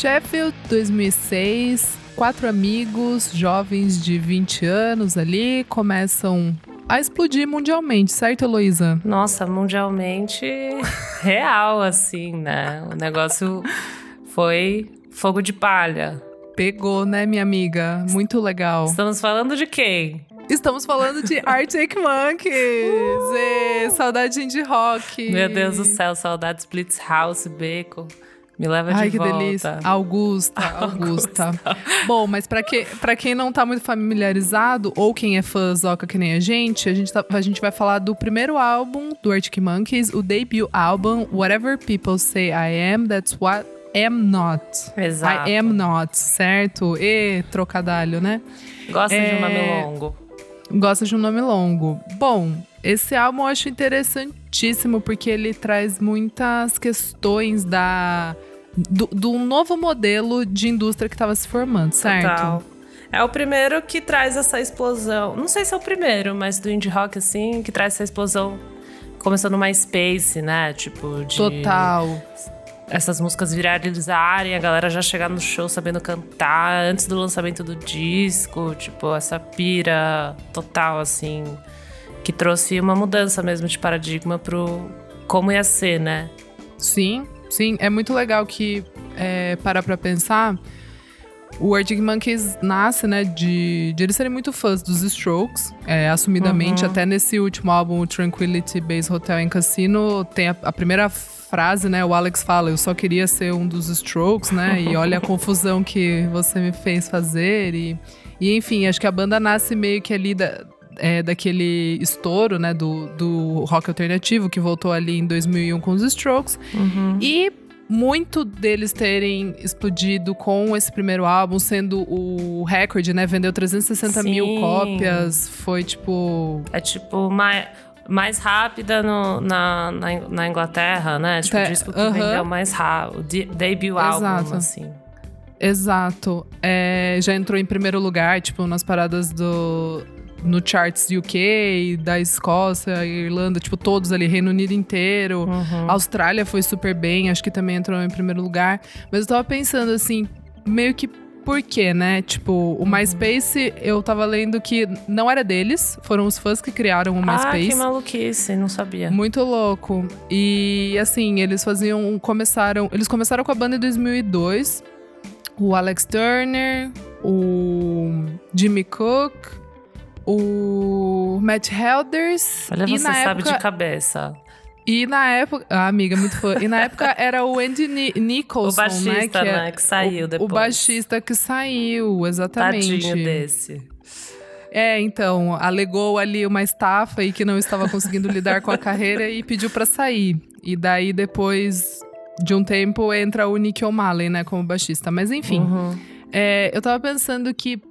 Sheffield, 2006. Quatro amigos, jovens de 20 anos ali, começam a explodir mundialmente, certo, Heloísa? Nossa, mundialmente real, assim, né? O negócio foi fogo de palha. Pegou, né, minha amiga? Muito legal. Estamos falando de quem? Estamos falando de Arctic Monkeys. Uh! E, saudade de rock. Meu Deus do céu, saudade Splits House, Beco. Me leva Ai, de que volta. delícia. Augusta, Augusta. Augusta. Bom, mas para que, pra quem não tá muito familiarizado, ou quem é fãzoca que nem a gente, a gente, tá, a gente vai falar do primeiro álbum do Arctic Monkeys, o debut álbum, Whatever People Say I Am, That's What am not. Exato. I am not, certo? E trocadalho, né? Gosta é... de um nome longo. Gosta de um nome longo. Bom, esse álbum eu acho interessantíssimo porque ele traz muitas questões da do, do novo modelo de indústria que estava se formando, certo? Total. É o primeiro que traz essa explosão. Não sei se é o primeiro, mas do indie rock, assim, que traz essa explosão. Começou no MySpace, né? Tipo, de. Total. Essas músicas viralizarem, a galera já chegar no show sabendo cantar antes do lançamento do disco. Tipo, essa pira total, assim. Que trouxe uma mudança mesmo de paradigma pro como ia ser, né? Sim, Sim, é muito legal que, é, parar pra pensar, o Arctic Monkeys nasce, né, de, de eles serem muito fãs dos Strokes, é, assumidamente. Uhum. Até nesse último álbum, o Tranquility Base Hotel em Cassino, tem a, a, primeira frase, né, o Alex fala, eu só queria ser um dos Strokes, né, e olha a confusão que você me fez fazer. E, e enfim, acho que a banda nasce meio que ali da, é, daquele estouro, né, do, do rock alternativo, que voltou ali em 2001 com os Strokes. Uhum. E muito deles terem explodido com esse primeiro álbum, sendo o recorde, né? Vendeu 360 Sim. mil cópias. Foi tipo. É tipo mais, mais rápida no, na, na, na, Inglaterra, né? Tipo, o disco que uh -huh. vendeu mais rápido. Debut Exato. álbum, assim. Exato. É, já entrou em primeiro lugar, tipo, nas paradas do, no charts UK, da Escócia, Irlanda, tipo, todos ali, Reino Unido inteiro. Uhum. Austrália foi super bem, acho que também entrou em primeiro lugar. Mas eu tava pensando assim, meio que por quê, né? Tipo, o uhum. MySpace, eu tava lendo que não era deles, foram os fãs que criaram o MySpace. Ah, que maluquice, não sabia. Muito louco. E assim, eles faziam, começaram, eles começaram com a banda em 2002. O Alex Turner, o Jimmy Cook, o Matt Helders. Olha, você sabe época, de cabeça. E na época. Ah, amiga, muito fã. E na época era o Andy Ni Nicholson, o baixista, né? Que, né, que saiu o, depois. O baixista que saiu, exatamente. Tadinho desse. É, então, alegou ali uma estafa e que não estava conseguindo lidar com a carreira e pediu para sair. E daí, depois de um tempo, entra o Nick O'Malley, né, como baixista. Mas enfim, uhum. é, eu tava pensando que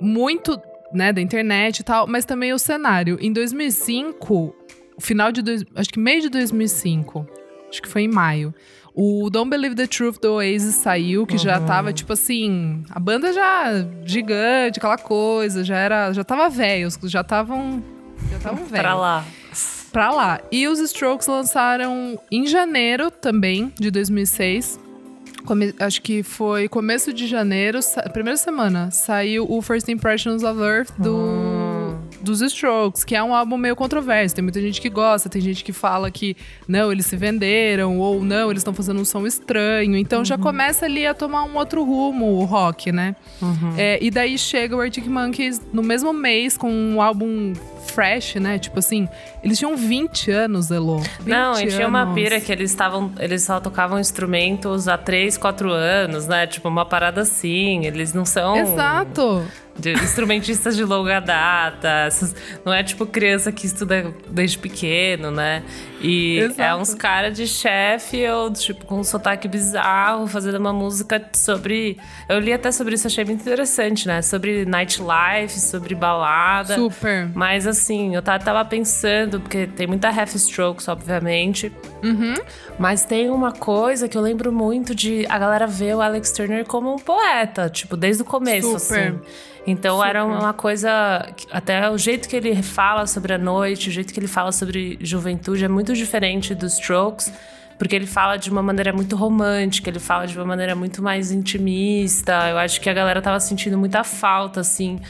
muito né, da internet e tal, mas também o cenário. Em 2005, final de dois, acho que meio de 2005, acho que foi em maio. O Don't Believe the Truth do Oasis saiu, que uhum. já tava, tipo assim, a banda já gigante, aquela coisa, já era, já tava velho, já estavam já estavam velhos. pra lá. Pra lá. E os Strokes lançaram em janeiro também, de 2006, Come, acho que foi começo de janeiro, primeira semana, saiu o First Impressions of Earth do, hum. Dos Strokes, que é um álbum meio controverso. Tem muita gente que gosta, tem gente que fala que não, eles se venderam, ou não, eles estão fazendo um som estranho. Então uhum. já começa ali a tomar um outro rumo o rock, né? Uhum. É, e daí chega o Arctic Monkeys no mesmo mês com um álbum fresh, né? Tipo assim, eles tinham 20 anos, Elo. 20 Não, e tinha uma pira que eles estavam. Eles só tocavam instrumentos há 3, 4 anos, né? Tipo, uma parada assim. Eles não são. Exato de instrumentistas de longa data. Não é tipo criança que estuda desde pequeno, né? E é Exato. é uns caras de Sheffield, tipo, com um sotaque bizarro, fazendo uma música sobre. Eu li até sobre isso, achei muito interessante, né? Sobre nightlife, sobre balada. Super. Mas assim, eu tava pensando, porque tem muita half strokes, obviamente. Uhum. Mas tem uma coisa que eu lembro muito de a galera ver o Alex Turner como um poeta, tipo, desde o começo, Super. assim. Então Super. era uma coisa. Até o jeito que ele fala sobre a noite, o jeito que ele fala sobre juventude é muito diferente dos Strokes. porque ele fala de uma maneira muito romântica, ele fala de uma maneira muito mais intimista. Eu acho que a galera tava sentindo muita falta, assim,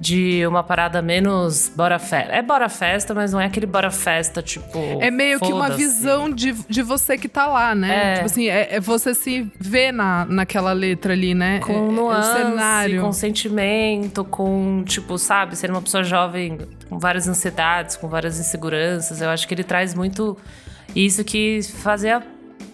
de uma parada menos bora festa. É bora festa, mas não é aquele bora festa, tipo. É meio que uma visão de, de você que tá lá, né? É. Tipo assim, é, é você se vê na, naquela letra ali, né? Com é, nuance, é cenário. com sentimento, com, tipo, sabe, ser uma pessoa jovem com várias ansiedades, com várias inseguranças. Eu acho que ele traz muito isso que fazia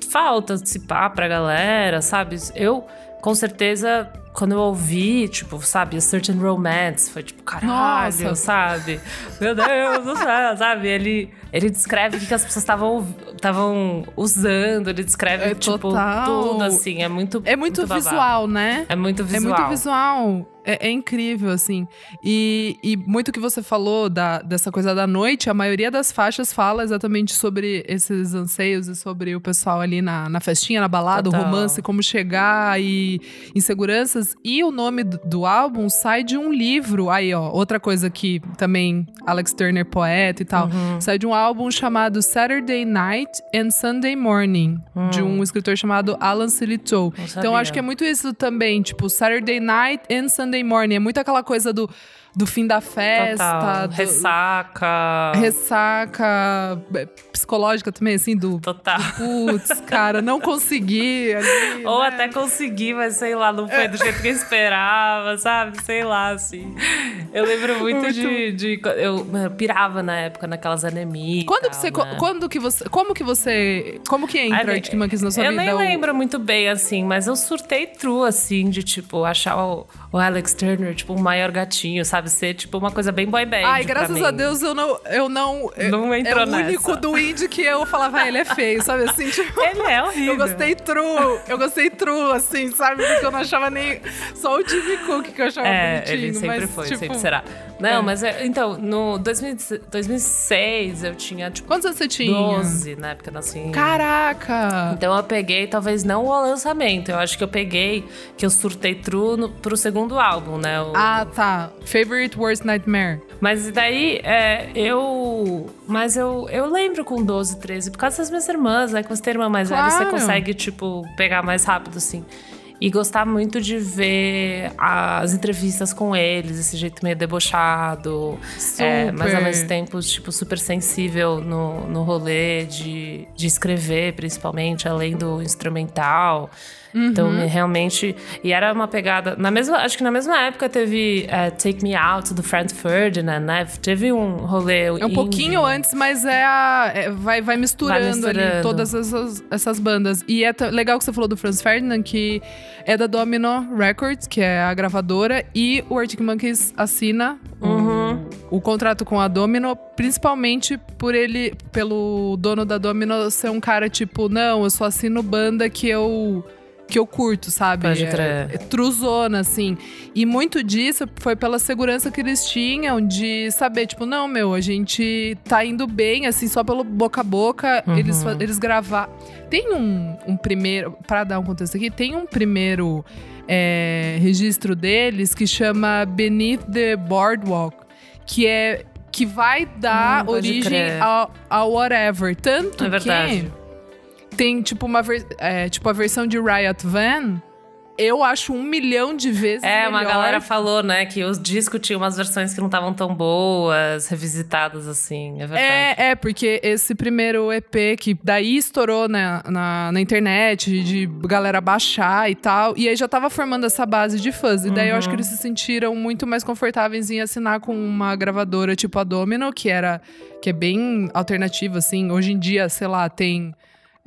falta se pá pra galera, sabe? Eu, com certeza quando eu ouvi, tipo, sabe, A Certain Romance, foi tipo, caralho, Nossa. sabe? Meu Deus do céu, sabe? Ele, ele descreve o que as pessoas estavam usando, ele descreve, é tipo, total. tudo, assim. É muito É muito, muito visual, né? É muito visual. É muito visual. É, é, incrível, assim. E, e muito que você falou da, dessa coisa da noite, a maioria das faixas fala exatamente sobre esses anseios e sobre o pessoal ali na, na festinha, na balada, Total. o romance, como chegar e inseguranças. E o nome do, do, álbum sai de um livro. Aí, ó, outra coisa que também Alex Turner, poeta e tal, uhum. sai de um álbum chamado Saturday Night and Sunday Morning, uhum. de um escritor chamado Alan Silito. Então acho que é muito isso também, tipo, Saturday Night and Sunday Morning. É muito aquela coisa do do fim da festa. Do, ressaca. Ressaca psicológica também, assim, do. Total. Putz, cara, não consegui. Ali, Ou né? até consegui, mas sei lá, não foi do jeito que eu esperava, sabe? Sei lá, assim. Eu lembro muito, muito... De, de. eu, pirava na época naquelas anemias. Quando, que você, né? quando que você. Como que você. Como que entra Arctic Monkeys na sua eu vida? Eu nem lembro muito bem, assim, mas eu surtei true, assim, de tipo, achar o, o Alex Turner, tipo, o maior gatinho, sabe? Ser tipo uma coisa bem boy band. Ai, graças a Deus eu não. Eu não, não entrou é o único do indie que eu falava, ah, ele é feio, sabe? Assim, tipo, ele é horrível. Eu gostei true, eu gostei true, assim, sabe? Porque eu não achava nem. Só o Jimmy Cook que eu achava é, bonitinho. Ele sempre mas, foi, tipo, sempre será. Não, é. mas então, no 2000, 2006 eu tinha, tipo. Quantos anos você tinha? 12, na época assim. Caraca! Então eu peguei, talvez não o lançamento, eu acho que eu peguei, que eu surtei true no, pro segundo álbum, né? O, ah, tá. Favorite Worst Nightmare. Mas daí, é, eu. Mas eu, eu lembro com 12, 13, por causa das minhas irmãs, né? Que você tem irmã mais claro. velha, você consegue, tipo, pegar mais rápido, assim e gostar muito de ver as entrevistas com eles, esse jeito meio debochado, é, mas ao mesmo tempo, tipo, super sensível no, no rolê de, de escrever, principalmente, além do instrumental. Então, uhum. Então, realmente. E era uma pegada. Na mesma, acho que na mesma época teve uh, Take Me Out do Franz Ferdinand, né? Teve um rolê. É um indie. pouquinho antes, mas é, a, é vai, vai, misturando vai, misturando ali todas essas, essas bandas. E é legal que você falou do Franz Ferdinand, que é da Domino Records, que é a gravadora, e o Arctic Monkeys assina uhum. o, o contrato com a Domino, principalmente por ele, pelo dono da Domino ser um cara tipo, não, eu só assino banda que eu que eu curto, sabe? Pode é, é truzona, assim. E muito disso foi pela segurança que eles tinham de saber, tipo, não, meu, a gente tá indo bem, assim, só pelo boca a boca, uhum. eles, eles gravar. Tem um, um primeiro, para dar um contexto aqui, tem um primeiro é, registro deles que chama Beneath the Boardwalk, que é que vai dar hum, origem ao, ao whatever. Tanto é que tem tipo uma é, tipo a versão de Riot Van eu acho um milhão de vezes É, melhor. uma galera falou, né, que os discos tinham umas versões que não estavam tão boas, revisitadas assim, é verdade. É, é, porque esse primeiro EP que daí estourou na, na, na, internet, de galera baixar e tal, e aí já tava formando essa base de fãs. E daí uhum. eu acho que uhum. eles se sentiram muito mais confortáveis em assinar com uma gravadora tipo a Domino, que era que é bem alternativa, assim. Hoje em dia, sei lá, tem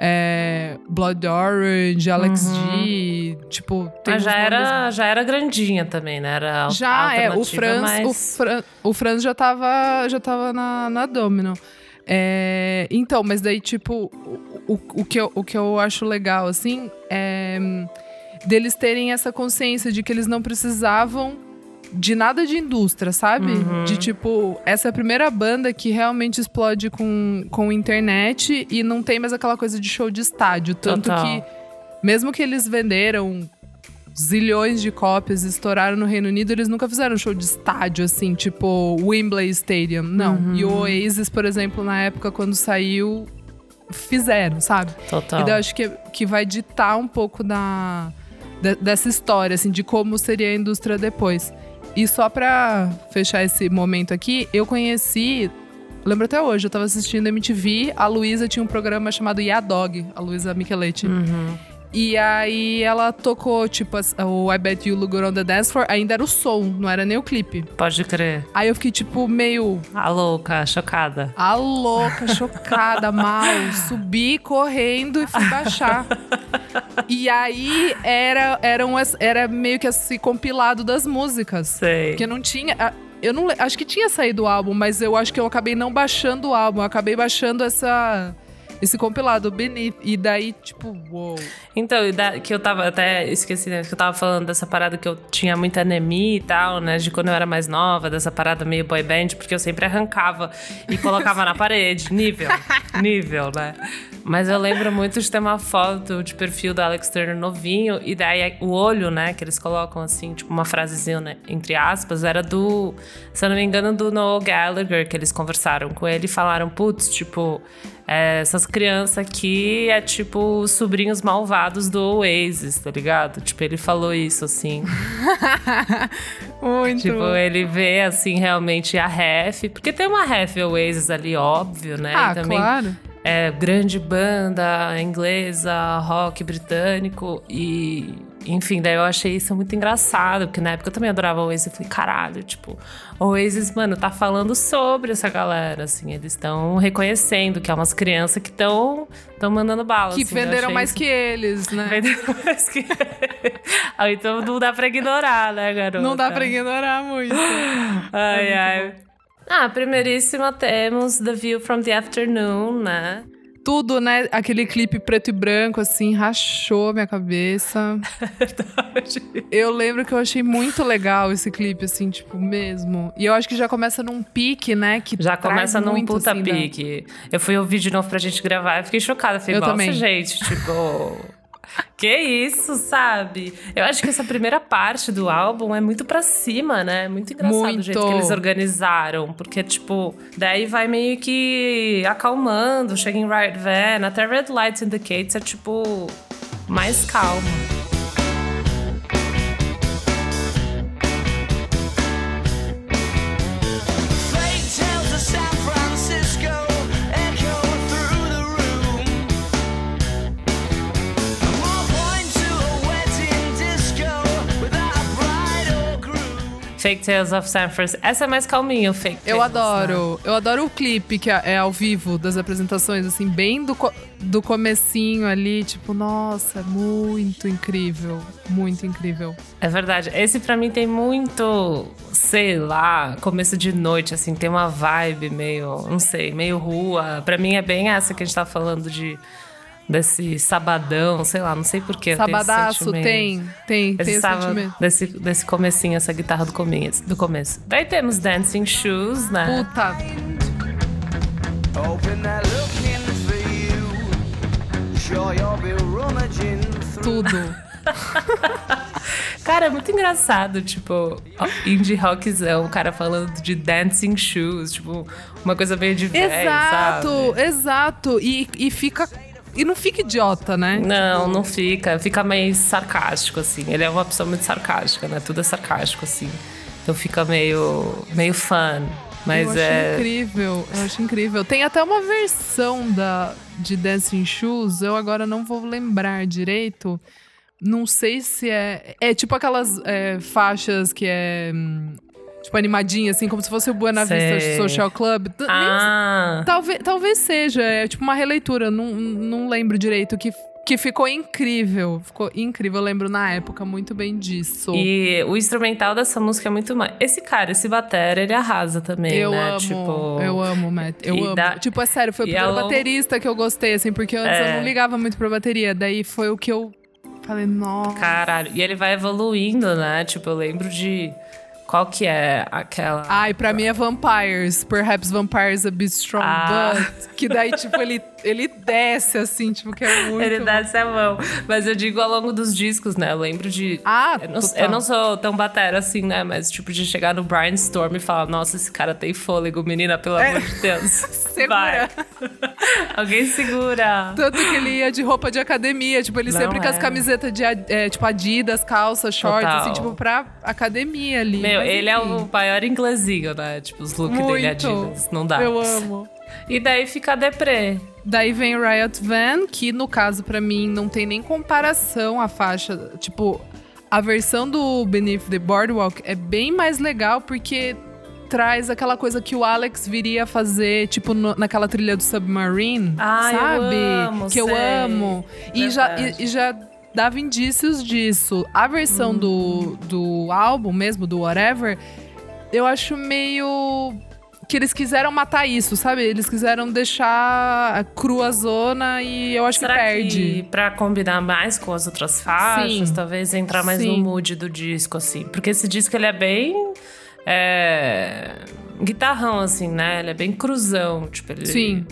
é, Blood Orange, Alex uhum. G, tipo... Mas já era, já era grandinha também, né? Era já, é. O Franz, mas... o, Fran, o Franz já tava, já tava na, na Domino. É, então, mas daí, tipo, o, o, que eu, o que eu acho legal, assim, é deles terem essa consciência de que eles não precisavam de nada de indústria, sabe? Uhum. De tipo, essa é a primeira banda que realmente explode com, com internet e não tem mais aquela coisa de show de estádio. Tanto Total. que, mesmo que eles venderam zilhões de cópias, estouraram no Reino Unido, eles nunca fizeram show de estádio, assim, tipo Wembley Stadium. Não. Uhum. E o Oasis, por exemplo, na época quando saiu, fizeram, sabe? Total. E daí eu acho que, que vai ditar um pouco da, de, dessa história, assim, de como seria a indústria depois. E só pra fechar esse momento aqui, eu conheci. Lembro até hoje, eu tava assistindo MTV, a Luísa tinha um programa chamado Yeah Dog, a Luísa Micheletti. Uhum. E aí ela tocou, tipo, o I Bet You Look Good on the Dance Floor, ainda era o som, não era nem o clipe. Pode crer. Aí eu fiquei, tipo, meio. A louca, chocada. A louca, chocada, mal. Subi correndo e fui baixar. e aí era, era, um, era meio que esse compilado das músicas. Sei. Porque não tinha. Eu não acho que tinha saído o álbum, mas eu acho que eu acabei não baixando o álbum, eu acabei baixando essa esse compilado Beneath. E daí, tipo, uou. Então, que eu tava até esqueci, né? Que eu tava falando dessa parada que eu tinha muita anemia e tal, né? De quando eu era mais nova, dessa parada meio boy band, porque eu sempre arrancava e colocava na parede. Nível. nível, né? Mas eu lembro muito de ter uma foto de perfil do Alex Turner novinho, e daí o olho, né, que eles colocam assim, tipo uma frasezinha, né, entre aspas, era do, se eu não me engano, do Noel Gallagher, que eles conversaram com ele e falaram, putz, tipo, é, essas crianças aqui é tipo os sobrinhos malvados do Oasis, tá ligado? Tipo, ele falou isso assim. Muito. Tipo, ele vê assim realmente a ref, porque tem uma ref Oasis ali, óbvio, né? Ah, e também, claro é, grande banda inglesa, rock britânico e enfim, daí eu achei isso muito engraçado, porque na época eu também adorava o Oasis. Eu falei, caralho, tipo, o Oasis, mano, tá falando sobre essa galera, assim. Eles estão reconhecendo que é umas crianças que estão tão mandando bala. Que assim, venderam mais isso... que eles, né? Venderam mais que Aí então não dá pra ignorar, né, garota? Não dá pra ignorar muito. ai, é ai. Bom. Ah, primeiríssima temos The View from the Afternoon, né? Tudo, né? Aquele clipe preto e branco, assim, rachou minha cabeça. Verdade. Eu lembro que eu achei muito legal esse clipe, assim, tipo, mesmo. E eu acho que já começa num pique, né? Que já começa num muito, puta assim, pique. Né? Eu fui ouvir de novo pra gente gravar, eu fiquei chocada. Falei, eu nossa, também. gente, tipo. Que isso, sabe? Eu acho que essa primeira parte do álbum é muito pra cima, né? Muito engraçado muito. o jeito que eles organizaram. Porque, tipo, daí vai meio que acalmando, chega em Right Van, até Red Lights Indicates é, tipo, mais calma. Fake Tales of San Francisco. Essa é mais calminha, o Fake Tales. Eu adoro. Né? Eu adoro o clipe que é, é ao vivo das apresentações, assim, bem do, do comecinho ali, tipo, nossa, muito incrível. Muito incrível. É verdade. Esse para mim tem muito, sei lá, começo de noite, assim, tem uma vibe meio, não sei, meio rua. Para mim é bem essa que a gente tá falando de desse sabadão, sei lá, não sei porquê. Sabadaço, tem, tem, esse tem sábado, desse, desse comecinho, essa guitarra do começo, do começo. Daí temos Dancing Shoes, né? Puta. Tudo. cara, é muito engraçado, tipo, indie rockzão, o cara falando de dancing shoes, tipo, uma coisa meio de Exato, sabe? exato. E, e fica e não fica idiota, né? Não, não fica. Fica meio sarcástico, assim. Ele é uma pessoa muito sarcástica, né? Tudo é sarcástico, assim. Então fica meio, meio fun. Mas eu acho é. incrível, eu acho incrível. Tem até uma versão da, de Dancing Shoes, eu agora não vou lembrar direito. Não sei se é. É tipo aquelas é, faixas que é. Tipo, animadinha, assim, como se fosse o Buena Vista Social Club. Ah. talvez, talvez seja, é tipo uma releitura, não, não lembro direito que que ficou incrível. Ficou incrível, eu lembro na época muito bem disso. E o instrumental dessa música é muito mais. Esse cara, esse batera, ele arrasa também, eu né? Amo, tipo... Eu amo, Matt. Eu amo. Da... Tipo, é sério, foi o primeiro baterista que eu gostei, assim, porque antes é... eu não ligava muito pra bateria. Daí foi o que eu falei, nossa. Caralho. E ele vai evoluindo, né? Tipo, eu lembro de. Qual que é aquela. Ai, pra mim é Vampires. Perhaps Vampires a Bit Strong, ah. but. Que daí, tipo, ele ele desce, assim, tipo, que é muito. Ele desce a mão. Mas eu digo ao longo dos discos, né? Eu lembro de. Ah, eu não, eu não sou tão batera assim, né? Mas, tipo, de chegar no Brainstorm e falar: Nossa, esse cara tem fôlego, menina, pelo é. amor de Deus. segura. Alguém segura. Tanto que ele ia de roupa de academia. Tipo, ele não sempre é. com as é. camisetas de é, tipo Adidas, calça, shorts, Total. assim, tipo, pra academia ali. Meu, ele é o maior inglesinho, né? Tipo, os looks dele Adidas. Não dá. Eu amo. E daí fica deprê. Daí vem Riot Van, que no caso para mim não tem nem comparação a faixa, tipo, a versão do Beneath the Boardwalk é bem mais legal porque traz aquela coisa que o Alex viria fazer, tipo, no, naquela trilha do Submarine, Ai, sabe? Eu amo, que sei. eu amo. E já, e, e, já dava indícios disso. A versão hum. do, do álbum mesmo, do Whatever, eu acho meio que eles quiseram matar isso, sabe? Eles quiseram deixar crua a zona e eu acho Será que perde. Que pra combinar mais com as outras faixas, Sim. talvez entrar mais Sim. no mood do disco, assim. Porque esse disco ele é bem. É, guitarrão, assim, né? Ele é bem cruzão. Tipo, ele, Sim.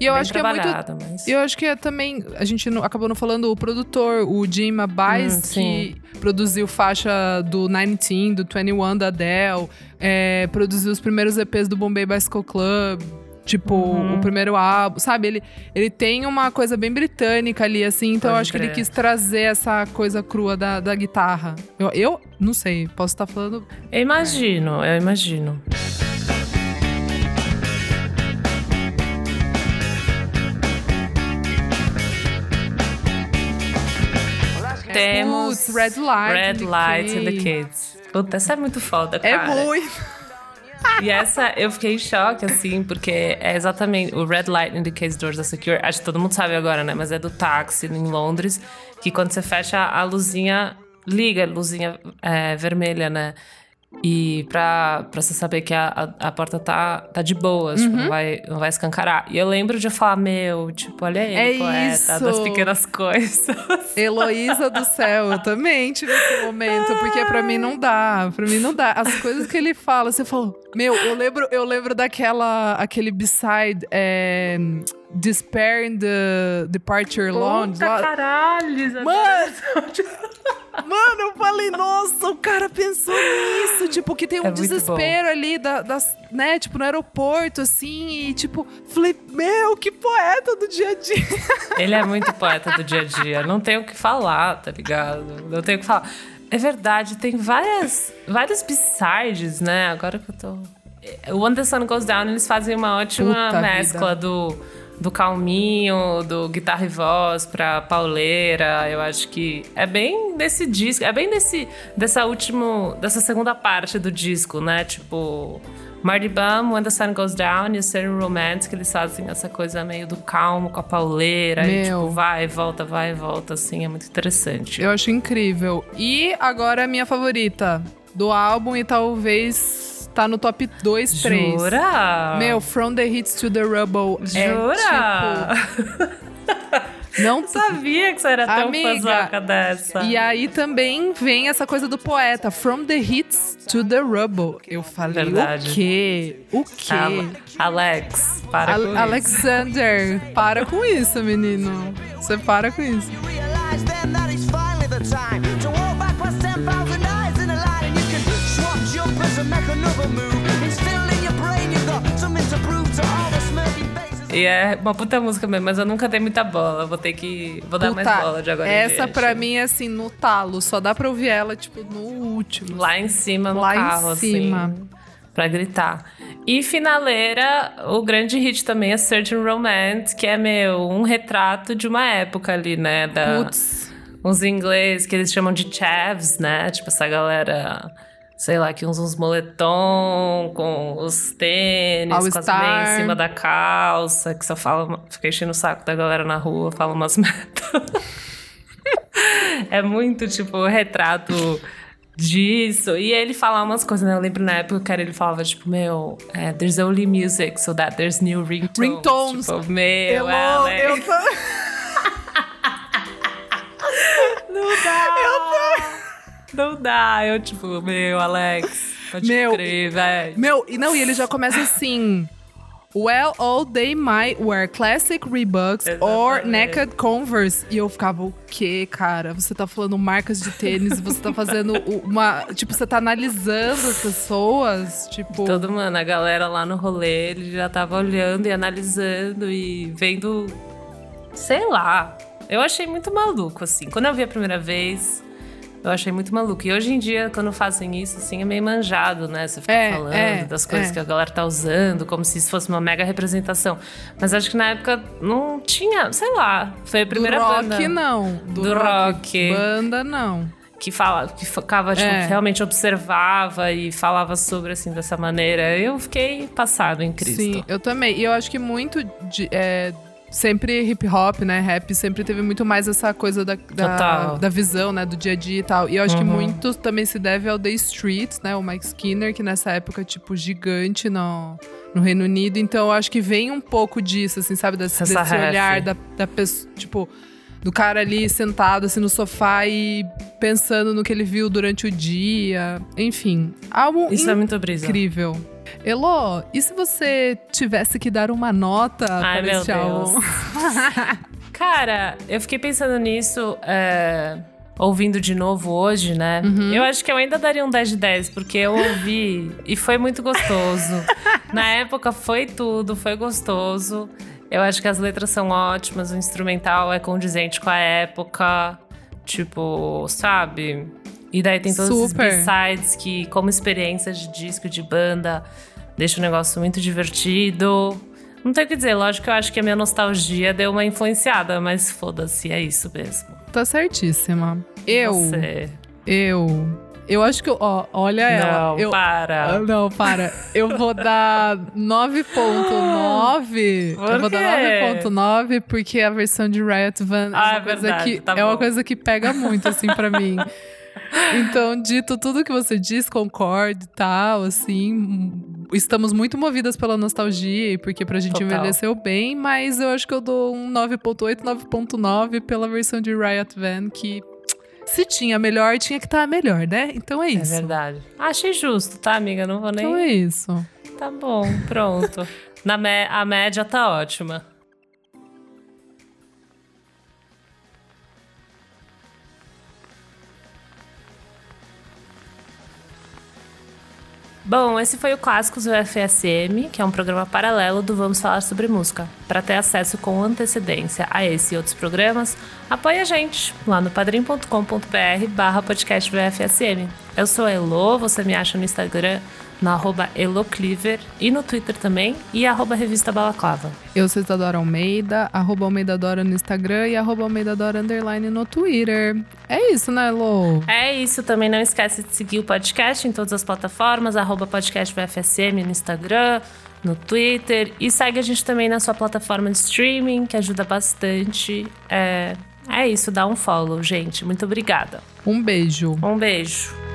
E eu acho que é muito. Mas... Eu acho que é também. A gente não, acabou não falando o produtor, o Jim Abice, hum, que produziu faixa do 19, do 21 da Adele, é, produziu os primeiros EPs do Bombay Bicycle Club. Tipo, uhum. o primeiro álbum, sabe? Ele, ele tem uma coisa bem britânica ali, assim, então Pode eu acho crer. que ele quis trazer essa coisa crua da, da guitarra. Eu, eu não sei, posso estar falando. Eu imagino, eu imagino. Temos Red Light, Red Light in the Kids. Puta, essa é muito foda, é cara. É muito. E essa, eu fiquei em choque, assim, porque é exatamente o Red Light in the Case Doors da Secure. Acho que todo mundo sabe agora, né? Mas é do táxi em Londres, que quando você fecha a luzinha, liga a luzinha é, vermelha, né? E pra, pra você saber que a, a, a porta tá, tá de boas, uhum. tipo, não vai, não vai escancarar. E eu lembro de eu falar, meu, tipo, olha aí, é poeta isso. das pequenas coisas. Heloísa do céu, eu também tive esse momento, porque pra mim não dá, pra mim não dá. As coisas que ele fala, você falou, meu, eu lembro, eu lembro daquela, aquele beside, é, Despair in the Departure Lounge. Puta caralho, Mano! Mano, eu falei, nossa, o cara pensou nisso. Tipo, que tem um é desespero ali da, das, né? Tipo, no aeroporto, assim, e tipo, falei, meu, que poeta do dia a dia. Ele é muito poeta do dia a dia. Não tem o que falar, tá ligado? Não tem o que falar. É verdade, tem várias, várias b-sides, né? Agora que eu tô. O When the Sun Goes Down, eles fazem uma ótima Puta mescla vida. do do calminho, do guitarra e voz pra pauleira. Eu acho que é bem desse disco, é bem desse dessa última, dessa segunda parte do disco, né? Tipo, Marty Bum, When the Sun Goes Down e o Certain Romance, que eles fazem essa coisa meio do calmo com a pauleira. Meu. E, tipo, vai volta, vai volta, assim, é muito interessante. Eu acho incrível. E agora a minha favorita do álbum e talvez tá no top 2, 3. Jura? Meu, From the Hits to the Rubble é Jura? é tipo... Não sabia que você era tão Amiga, dessa. E aí também vem essa coisa do poeta, From the Hits to the Rubble. Eu falei, Verdade. o quê? O quê? Alex, para com Alexander, isso. para com isso, menino. Você para com isso. E é uma puta música mesmo, mas eu nunca dei muita bola. Vou ter que. Vou dar puta, mais bola de agora. Essa pra mim é assim, no talo. Só dá pra ouvir ela, tipo, no último. Lá em cima, no Lá carro, em cima. assim. Pra gritar. E finaleira, o grande hit também é Certain Romance, que é, meu, um retrato de uma época ali, né? Da, Putz. Uns ingleses que eles chamam de chavs, né? Tipo, essa galera sei lá, que uns, uns moletom com os tênis, All com as meias em cima da calça, que só fala, fica enchendo o saco da galera na rua, fala umas metas. é muito, tipo, retrato disso. E ele fala umas coisas, né? Eu lembro na época que ele falava, tipo, meu, é, there's only music, so that there's new ringtones. Ringtones. Tipo, meu, Hello, é, eu tô... Não dá! Eu tô... Não dá. Eu, tipo, meu, Alex, pode meu, crer, velho. Meu, e não, e ele já começa assim. Well, all they might wear classic Reeboks or naked Converse. E eu ficava, o quê, cara? Você tá falando marcas de tênis, você tá fazendo uma. Tipo, você tá analisando as pessoas. Tipo. Todo, mano, a galera lá no rolê, ele já tava olhando e analisando e vendo. Sei lá. Eu achei muito maluco, assim. Quando eu vi a primeira vez, eu achei muito maluco. E hoje em dia, quando fazem isso, assim, é meio manjado, né? Você fica é, falando é, das coisas é. que a galera tá usando, como se isso fosse uma mega representação. Mas acho que na época não tinha, sei lá. Foi a primeira Do rock, banda. não. Do, Do rock, rock. Banda, não. Que, fala, que ficava, tipo, é. realmente observava e falava sobre, assim, dessa maneira. Eu fiquei passado em Cristo. Sim, eu também. E eu acho que muito de, é, sempre hip hop, né? Rap sempre teve muito mais essa coisa da, da, da, visão, né? Do dia a dia e tal. E eu acho uhum. que muito também se deve ao The Street, né? O Mike Skinner, que nessa época, tipo, gigante no, no Reino Unido. Então eu acho que vem um pouco disso, assim, sabe? Desse, desse olhar da, da pessoa, tipo do cara ali sentado assim no sofá e pensando no que ele viu durante o dia. Enfim, algo Isso é muito brisa. incrível. Elô, e se você tivesse que dar uma nota Ai, para este álbum? Cara, eu fiquei pensando nisso. É ouvindo de novo hoje, né? Uhum. Eu acho que eu ainda daria um 10 de 10, porque eu ouvi e foi muito gostoso. Na época foi tudo, foi gostoso. Eu acho que as letras são ótimas, o instrumental é condizente com a época. Tipo, sabe? E daí tem todos Super. esses b-sides que, como experiência de disco, de banda, deixa o negócio muito divertido. Não tem o que dizer, lógico que eu acho que a minha nostalgia deu uma influenciada, mas foda-se, é isso mesmo. Tá certíssima. Eu. Você. Eu. Eu acho que, ó, olha ela. Não, eu, para. Ah, não, para. Eu vou dar 9.9. eu vou dar 9.9 porque a versão de Riot Van ah, é, uma é coisa verdade, que tá é uma coisa que pega muito assim para mim. Então, dito tudo que você diz, concordo e tal, assim, estamos muito movidas pela nostalgia e porque pra gente Total. envelheceu bem, mas eu acho que eu dou um 9.8, 9.9 pela versão de Riot Van, que se tinha melhor, tinha que estar tá melhor, né? Então é, é isso. É verdade. Achei justo, tá, amiga? Não vou nem. Então é isso. Tá bom, pronto. Na a média tá ótima. Bom, esse foi o Clássicos UFSM, que é um programa paralelo do Vamos Falar Sobre Música. Para ter acesso com antecedência a esse e outros programas, apoie a gente lá no padrim.com.br barra podcast VFSM. Eu sou a Elo, você me acha no Instagram no arroba Elocliver e no Twitter também, e arroba Revista Balaclava. Eu sou Isadora Almeida, arroba Almeida Dora no Instagram e arroba Almeida Dora Underline no Twitter. É isso, né, Lô? É isso, também não esquece de seguir o podcast em todas as plataformas, arroba podcast VFSM no Instagram, no Twitter, e segue a gente também na sua plataforma de streaming, que ajuda bastante. É, é isso, dá um follow, gente. Muito obrigada. Um beijo. Um beijo.